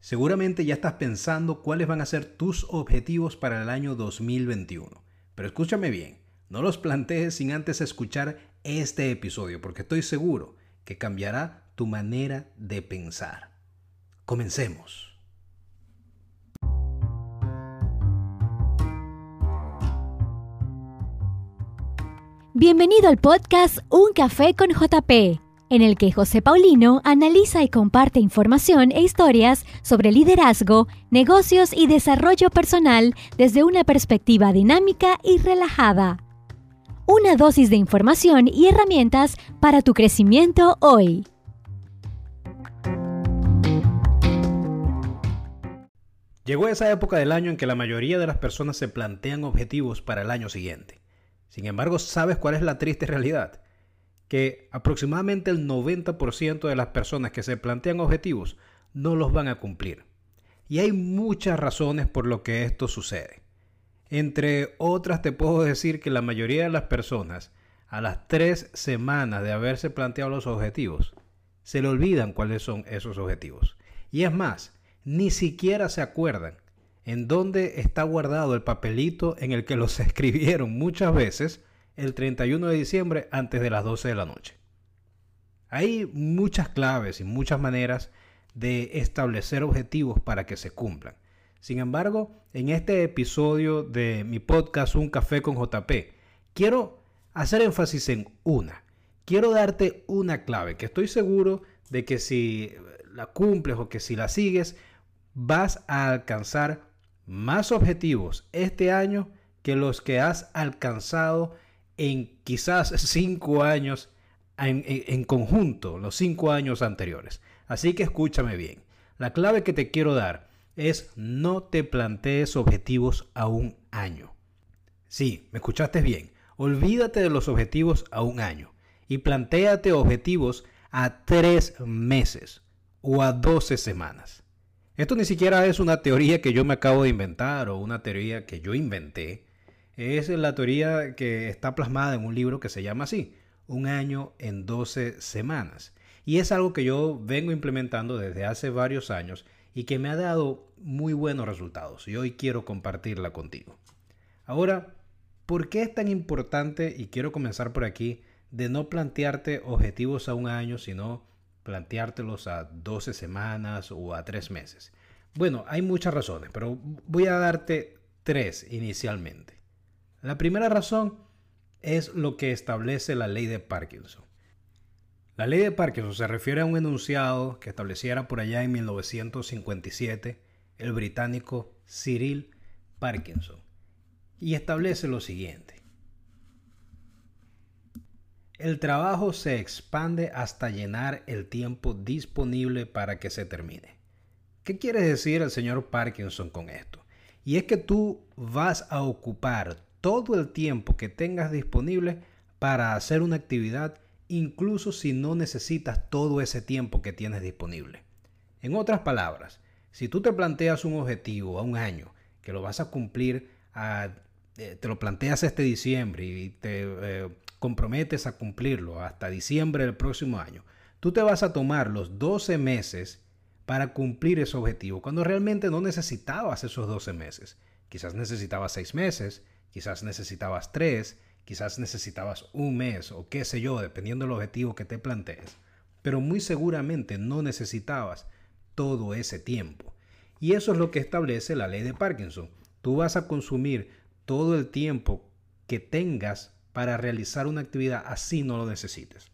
Seguramente ya estás pensando cuáles van a ser tus objetivos para el año 2021. Pero escúchame bien, no los plantees sin antes escuchar este episodio, porque estoy seguro que cambiará tu manera de pensar. Comencemos. Bienvenido al podcast Un Café con JP en el que José Paulino analiza y comparte información e historias sobre liderazgo, negocios y desarrollo personal desde una perspectiva dinámica y relajada. Una dosis de información y herramientas para tu crecimiento hoy. Llegó esa época del año en que la mayoría de las personas se plantean objetivos para el año siguiente. Sin embargo, ¿sabes cuál es la triste realidad? Que aproximadamente el 90% de las personas que se plantean objetivos no los van a cumplir. Y hay muchas razones por lo que esto sucede. Entre otras te puedo decir que la mayoría de las personas a las tres semanas de haberse planteado los objetivos se le olvidan cuáles son esos objetivos. Y es más, ni siquiera se acuerdan en dónde está guardado el papelito en el que los escribieron muchas veces el 31 de diciembre antes de las 12 de la noche. Hay muchas claves y muchas maneras de establecer objetivos para que se cumplan. Sin embargo, en este episodio de mi podcast Un café con JP, quiero hacer énfasis en una. Quiero darte una clave que estoy seguro de que si la cumples o que si la sigues, vas a alcanzar más objetivos este año que los que has alcanzado en quizás cinco años en, conjunto, los cinco años anteriores. Así que escúchame bien. La clave que te quiero dar es no te plantees objetivos a un año. Sí, me escuchaste bien. Olvídate de los objetivos a un año y plantéate objetivos a tres meses o a doce semanas. Esto ni siquiera es una teoría que yo me acabo de inventar o una teoría que yo inventé es la teoría que está plasmada en un libro que se llama así, Un año en 12 semanas. Y es algo que yo vengo implementando desde hace varios años y que me ha dado muy buenos resultados y hoy quiero compartirla contigo. Ahora, ¿por qué es tan importante, y quiero comenzar por aquí, de no plantearte objetivos a un año, sino planteártelos a 12 semanas o a 3 meses? Bueno, hay muchas razones, pero voy a darte tres inicialmente. La primera razón es lo que establece la ley de Parkinson. La ley de Parkinson se refiere a un enunciado que estableciera por allá en 1957 el británico Cyril Parkinson y establece lo siguiente. El trabajo se expande hasta llenar el tiempo disponible para que se termine. ¿Qué quiere decir el señor Parkinson con esto? Y es que tú vas a ocupar todo el tiempo que tengas disponible para hacer una actividad, incluso si no necesitas todo ese tiempo que tienes disponible. En otras palabras, si tú te planteas un objetivo a un año que lo vas a cumplir, eh, te lo planteas este diciembre y te eh, comprometes a cumplirlo hasta diciembre del próximo año, tú te vas a tomar los 12 meses para cumplir ese objetivo, cuando realmente no necesitabas esos 12 meses. Quizás necesitabas 6 meses, quizás necesitabas tres, quizás necesitabas un mes o qué sé yo, dependiendo del objetivo que te plantees. Pero muy seguramente no necesitabas todo ese tiempo. Y eso es lo que establece la ley de Parkinson. Tú vas a consumir todo el tiempo que tengas para realizar una actividad así no lo necesites.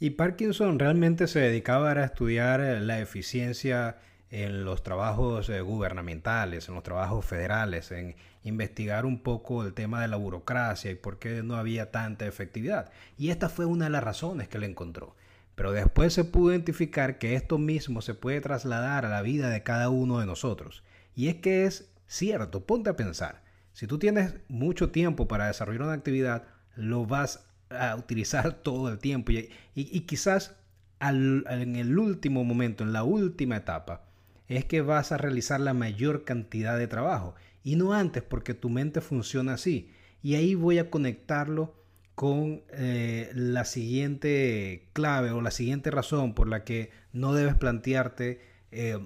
Y Parkinson realmente se dedicaba a estudiar la eficiencia en los trabajos eh, gubernamentales, en los trabajos federales, en investigar un poco el tema de la burocracia y por qué no había tanta efectividad. Y esta fue una de las razones que le encontró. Pero después se pudo identificar que esto mismo se puede trasladar a la vida de cada uno de nosotros. Y es que es cierto, ponte a pensar, si tú tienes mucho tiempo para desarrollar una actividad, lo vas a utilizar todo el tiempo y, quizás en el último momento, en la última etapa, es que vas a realizar la mayor cantidad de trabajo y no antes porque tu mente funciona así. Y ahí voy a conectarlo con eh, la siguiente clave o la siguiente razón por la que no debes plantearte eh,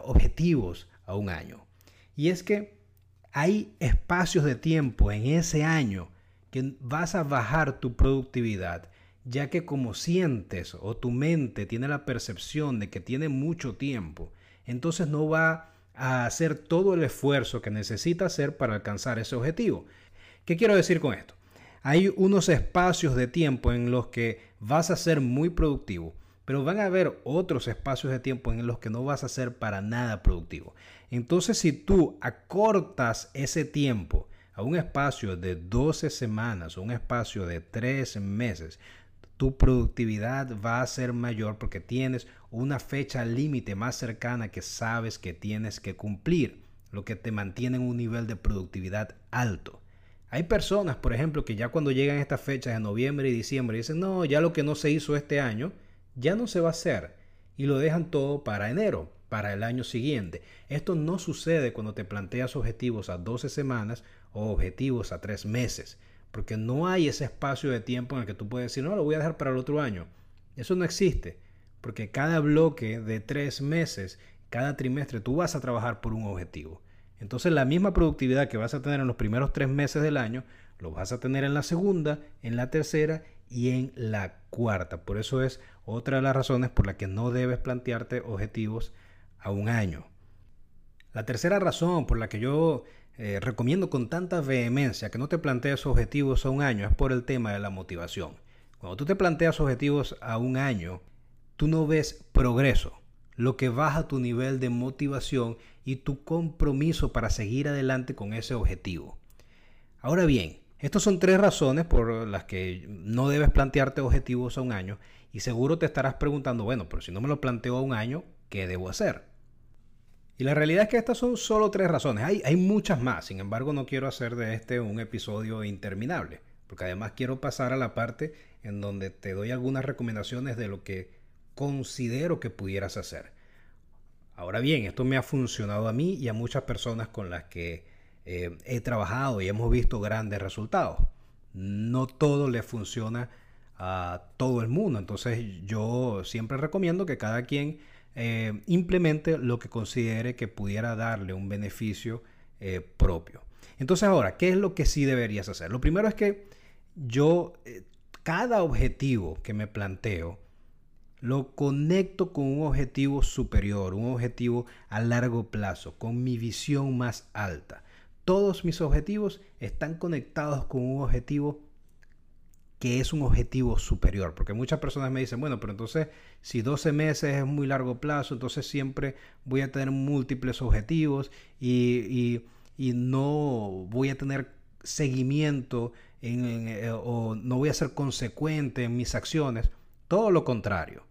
objetivos a un año. Y es que hay espacios de tiempo en ese año que vas a bajar tu productividad, ya que como sientes o tu mente tiene la percepción de que tiene mucho tiempo, entonces no va a hacer todo el esfuerzo que necesita hacer para alcanzar ese objetivo. ¿Qué quiero decir con esto? Hay unos espacios de tiempo en los que vas a ser muy productivo, pero van a haber otros espacios de tiempo en los que no vas a ser para nada productivo. Entonces, si tú acortas ese tiempo a un espacio de 12 semanas o un espacio de 3 meses, tu productividad va a ser mayor porque tienes una fecha límite más cercana que sabes que tienes que cumplir, lo que te mantiene en un nivel de productividad alto. Hay personas, por ejemplo, que ya cuando llegan estas fechas de noviembre y diciembre dicen, no, ya lo que no se hizo este año, ya no se va a hacer. Y lo dejan todo para enero, para el año siguiente. Esto no sucede cuando te planteas objetivos a 12 semanas o objetivos a 3 meses, porque no hay ese espacio de tiempo en el que tú puedes decir, no, lo voy a dejar para el otro año. Eso no existe, porque cada bloque de 3 meses, cada trimestre, tú vas a trabajar por un objetivo. Entonces la misma productividad que vas a tener en los primeros tres meses del año, lo vas a tener en la segunda, en la tercera y en la cuarta. Por eso es otra de las razones por las que no debes plantearte objetivos a un año. La tercera razón por la que yo eh, recomiendo con tanta vehemencia que no te plantees objetivos a un año es por el tema de la motivación. Cuando tú te planteas objetivos a un año, tú no ves progreso lo que baja tu nivel de motivación y tu compromiso para seguir adelante con ese objetivo. Ahora bien, estas son tres razones por las que no debes plantearte objetivos a un año y seguro te estarás preguntando, bueno, pero si no me lo planteo a un año, ¿qué debo hacer? Y la realidad es que estas son solo tres razones. Hay, hay muchas más, sin embargo no quiero hacer de este un episodio interminable, porque además quiero pasar a la parte en donde te doy algunas recomendaciones de lo que considero que pudieras hacer. Ahora bien, esto me ha funcionado a mí y a muchas personas con las que eh, he trabajado y hemos visto grandes resultados. No todo le funciona a todo el mundo, entonces yo siempre recomiendo que cada quien eh, implemente lo que considere que pudiera darle un beneficio eh, propio. Entonces ahora, ¿qué es lo que sí deberías hacer? Lo primero es que yo, cada objetivo que me planteo, lo conecto con un objetivo superior, un objetivo a largo plazo, con mi visión más alta. Todos mis objetivos están conectados con un objetivo que es un objetivo superior, porque muchas personas me dicen, bueno, pero entonces si 12 meses es muy largo plazo, entonces siempre voy a tener múltiples objetivos y, no voy a tener seguimiento eh, o no voy a ser consecuente en mis acciones. Todo lo contrario.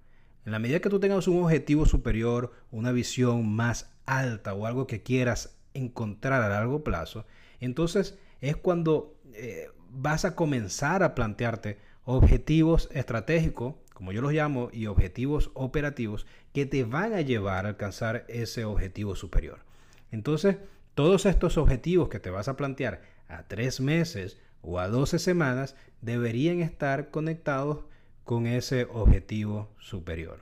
En la medida que tú tengas un objetivo superior, una visión más alta o algo que quieras encontrar a largo plazo, entonces es cuando eh, vas a comenzar a plantearte objetivos estratégicos, como yo los llamo, y objetivos operativos que te van a llevar a alcanzar ese objetivo superior. Entonces, todos estos objetivos que te vas a plantear a tres meses o a 12 semanas deberían estar conectados con ese objetivo superior.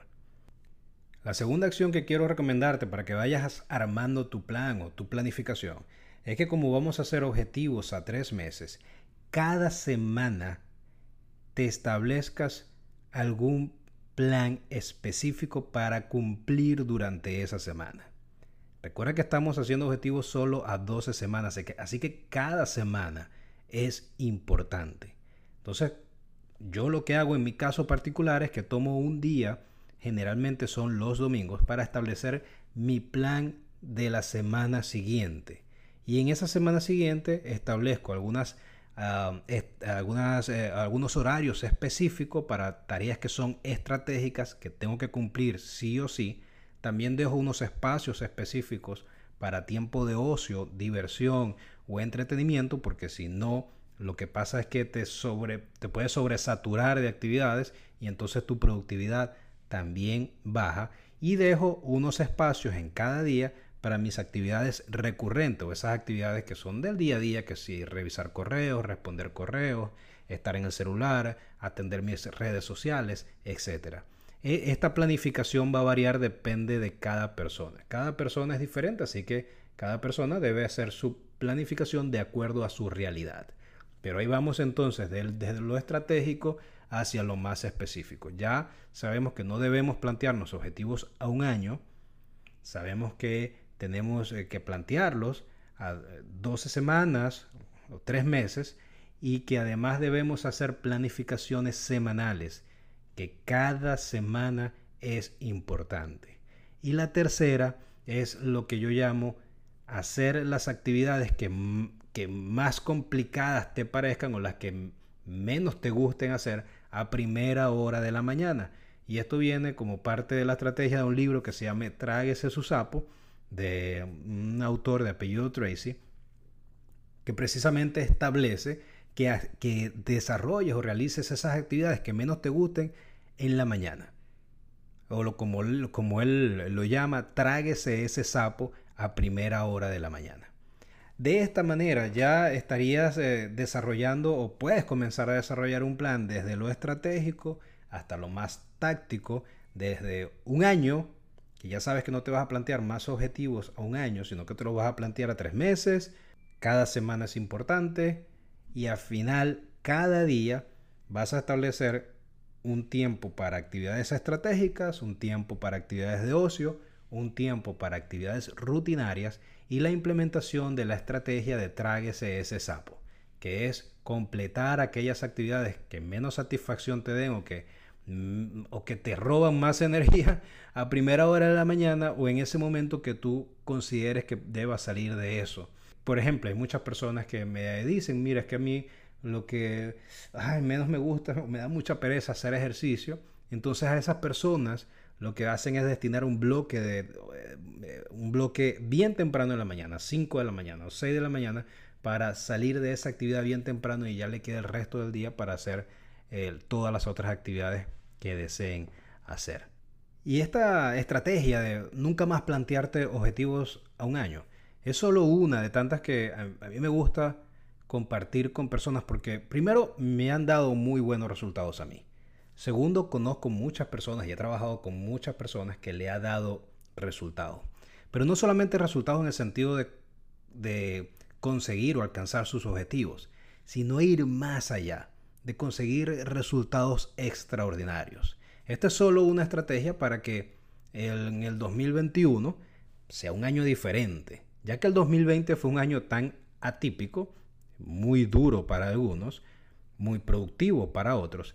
La segunda acción que quiero recomendarte para que vayas armando tu plan o tu planificación es que como vamos a hacer objetivos a tres meses, cada semana te establezcas algún plan específico para cumplir durante esa semana. Recuerda que estamos haciendo objetivos solo a 12 semanas, así que cada semana es importante. Entonces, yo lo que hago en mi caso particular es que tomo un día, generalmente son los domingos, para establecer mi plan de la semana siguiente. Y en esa semana siguiente establezco algunas, algunas eh, algunos horarios específicos para tareas que son estratégicas que tengo que cumplir sí o sí. También dejo unos espacios específicos para tiempo de ocio, diversión o entretenimiento, porque si no lo que pasa es que te, sobre, te puedes sobresaturar de actividades y entonces tu productividad también baja. Y dejo unos espacios en cada día para mis actividades recurrentes o esas actividades que son del día a día, que si revisar correos, responder correos, estar en el celular, atender mis redes sociales, etc. E, esta planificación va a variar, depende de cada persona. Cada persona es diferente, así que cada persona debe hacer su planificación de acuerdo a su realidad. Pero ahí vamos entonces desde lo estratégico hacia lo más específico. Ya sabemos que no debemos plantearnos objetivos a un año, sabemos que tenemos eh, que plantearlos a 12 eh, semanas o 3 meses y que además debemos hacer planificaciones semanales, que cada semana es importante. Y la tercera es lo que yo llamo hacer las actividades que, que más complicadas te parezcan o las que menos te gusten hacer a primera hora de la mañana. Y esto viene como parte de la estrategia de un libro que se llama Tráguese su sapo, de un autor de apellido Tracy, que precisamente establece que, que desarrolles o realices esas actividades que menos te gusten en la mañana. O lo, como, como él lo llama, tráguese ese sapo a primera hora de la mañana. De esta manera ya estarías eh, desarrollando o puedes comenzar a desarrollar un plan desde lo estratégico hasta lo más táctico, desde un año, que ya sabes que no te vas a plantear más objetivos a un año, sino que te lo vas a plantear a tres meses, cada semana es importante y al final cada día vas a establecer un tiempo para actividades estratégicas, un tiempo para actividades de ocio, un tiempo para actividades rutinarias y la implementación de la estrategia de tráguese ese sapo, que es completar aquellas actividades que menos satisfacción te den o que, o que te roban más energía a primera hora de la mañana o en ese momento que tú consideres que debas salir de eso. Por ejemplo, hay muchas personas que me dicen, mira, es que a mí lo que menos me gusta, me da mucha pereza hacer ejercicio. Entonces a esas personas lo que hacen es destinar un bloque de eh, un bloque bien temprano en la mañana, 5 de la mañana o 6 de la mañana, para salir de esa actividad bien temprano y ya le queda el resto del día para hacer eh, todas las otras actividades que deseen hacer. Y esta estrategia de nunca más plantearte objetivos a un año es solo una de tantas que a mí me gusta compartir con personas porque primero me han dado muy buenos resultados a mí. Segundo, conozco muchas personas y he trabajado con muchas personas que le ha dado resultados. Pero no solamente resultados en el sentido de, de conseguir o alcanzar sus objetivos, sino ir más allá, de conseguir resultados extraordinarios. Esta es solo una estrategia para que en el 2021 sea un año diferente, ya que el 2020 fue un año tan atípico, muy duro para algunos, muy productivo para otros,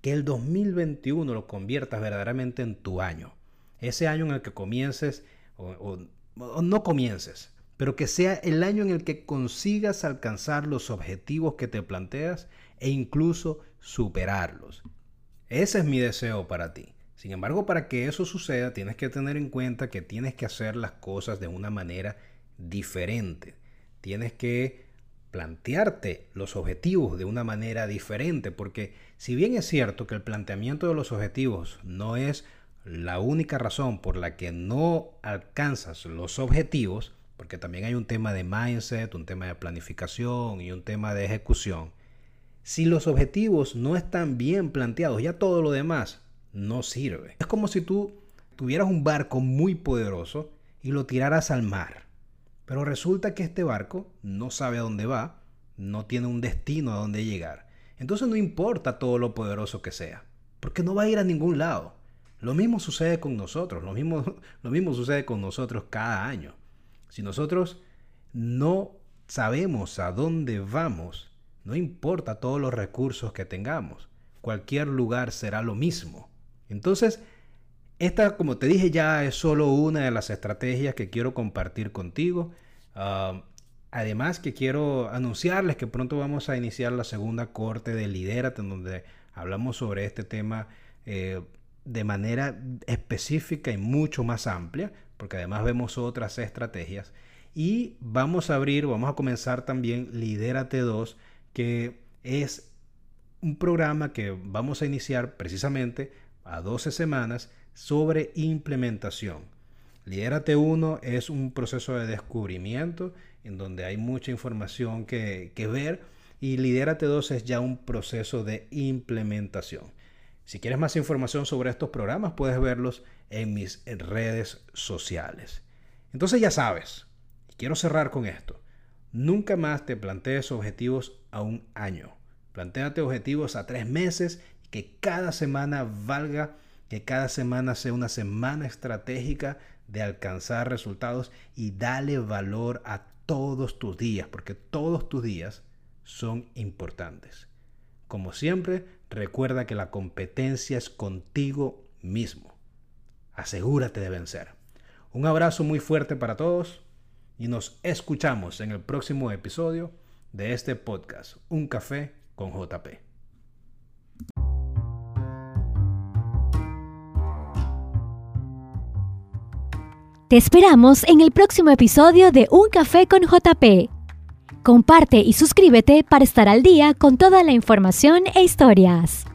que el 2021 lo conviertas verdaderamente en tu año. Ese año en el que comiences o, no comiences, pero que sea el año en el que consigas alcanzar los objetivos que te planteas e incluso superarlos. Ese es mi deseo para ti. Sin embargo, para que eso suceda, tienes que tener en cuenta que tienes que hacer las cosas de una manera diferente. Tienes que plantearte los objetivos de una manera diferente, porque si bien es cierto que el planteamiento de los objetivos no es la única razón por la que no alcanzas los objetivos, porque también hay un tema de mindset, un tema de planificación y un tema de ejecución, si los objetivos no están bien planteados, ya todo lo demás no sirve. Es como si tú tuvieras un barco muy poderoso y lo tiraras al mar. Pero resulta que este barco no sabe a dónde va, no tiene un destino a dónde llegar. Entonces no importa todo lo poderoso que sea, porque no va a ir a ningún lado. Lo mismo sucede con nosotros, lo mismo, lo mismo sucede con nosotros cada año. Si nosotros no sabemos a dónde vamos, no importa todos los recursos que tengamos, cualquier lugar será lo mismo. Entonces, esta, como te dije, ya es solo una de las estrategias que quiero compartir contigo. Ah, además que quiero anunciarles que pronto vamos a iniciar la segunda corte de Lidérate, en donde hablamos sobre este tema eh, de manera específica y mucho más amplia, porque además vemos otras estrategias. Y vamos a abrir, vamos a comenzar también Lidérate 2, que es un programa que vamos a iniciar precisamente a 12 semanas sobre implementación. Lidérate 1 es un proceso de descubrimiento en donde hay mucha información que, ver y Lidérate 2 es ya un proceso de implementación. Si quieres más información sobre estos programas, puedes verlos en mis redes sociales. Entonces ya sabes, quiero cerrar con esto. Nunca más te plantees objetivos a un año. Plantéate objetivos a tres meses que cada semana valga, que cada semana sea una semana estratégica de alcanzar resultados y dale valor a todos tus días, porque todos tus días son importantes. Como siempre, recuerda que la competencia es contigo mismo. Asegúrate de vencer. Un abrazo muy fuerte para todos y nos escuchamos en el próximo episodio de este podcast, Un Café con JP. Te esperamos en el próximo episodio de Un Café con JP. Comparte y suscríbete para estar al día con toda la información e historias.